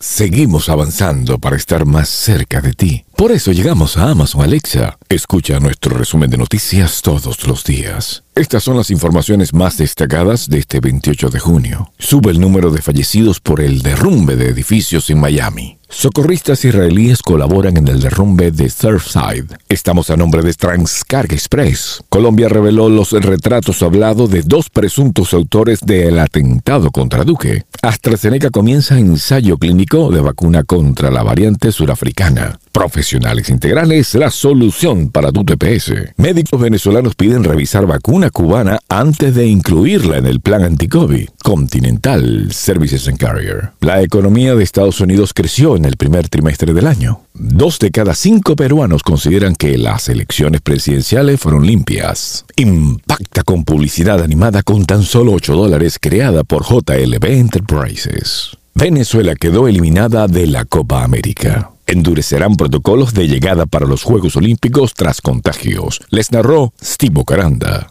seguimos avanzando para estar más cerca de ti. Por eso llegamos a Amazon Alexa. Escucha nuestro resumen de noticias todos los días. Estas son las informaciones más destacadas de este 28 de junio. Sube el número de fallecidos por el derrumbe de edificios en Miami. Socorristas israelíes colaboran en el derrumbe de Surfside. Estamos a nombre de Transcarga Express. Colombia reveló los retratos hablados de dos presuntos autores del atentado contra Duque. AstraZeneca comienza ensayo clínico de vacuna contra la variante surafricana. Profesionales Integrales, la solución para tu TPS. Médicos venezolanos piden revisar vacuna cubana antes de incluirla en el plan anti-COVID. Continental Services and Carrier. La economía de Estados Unidos creció en el primer trimestre del año. Dos de cada cinco peruanos consideran que las elecciones presidenciales fueron limpias. Impacta con publicidad animada con tan solo 8 dólares creada por JLB Enterprises. Venezuela quedó eliminada de la Copa América. Endurecerán protocolos de llegada para los Juegos Olímpicos tras contagios. Les narró Steve Caranda.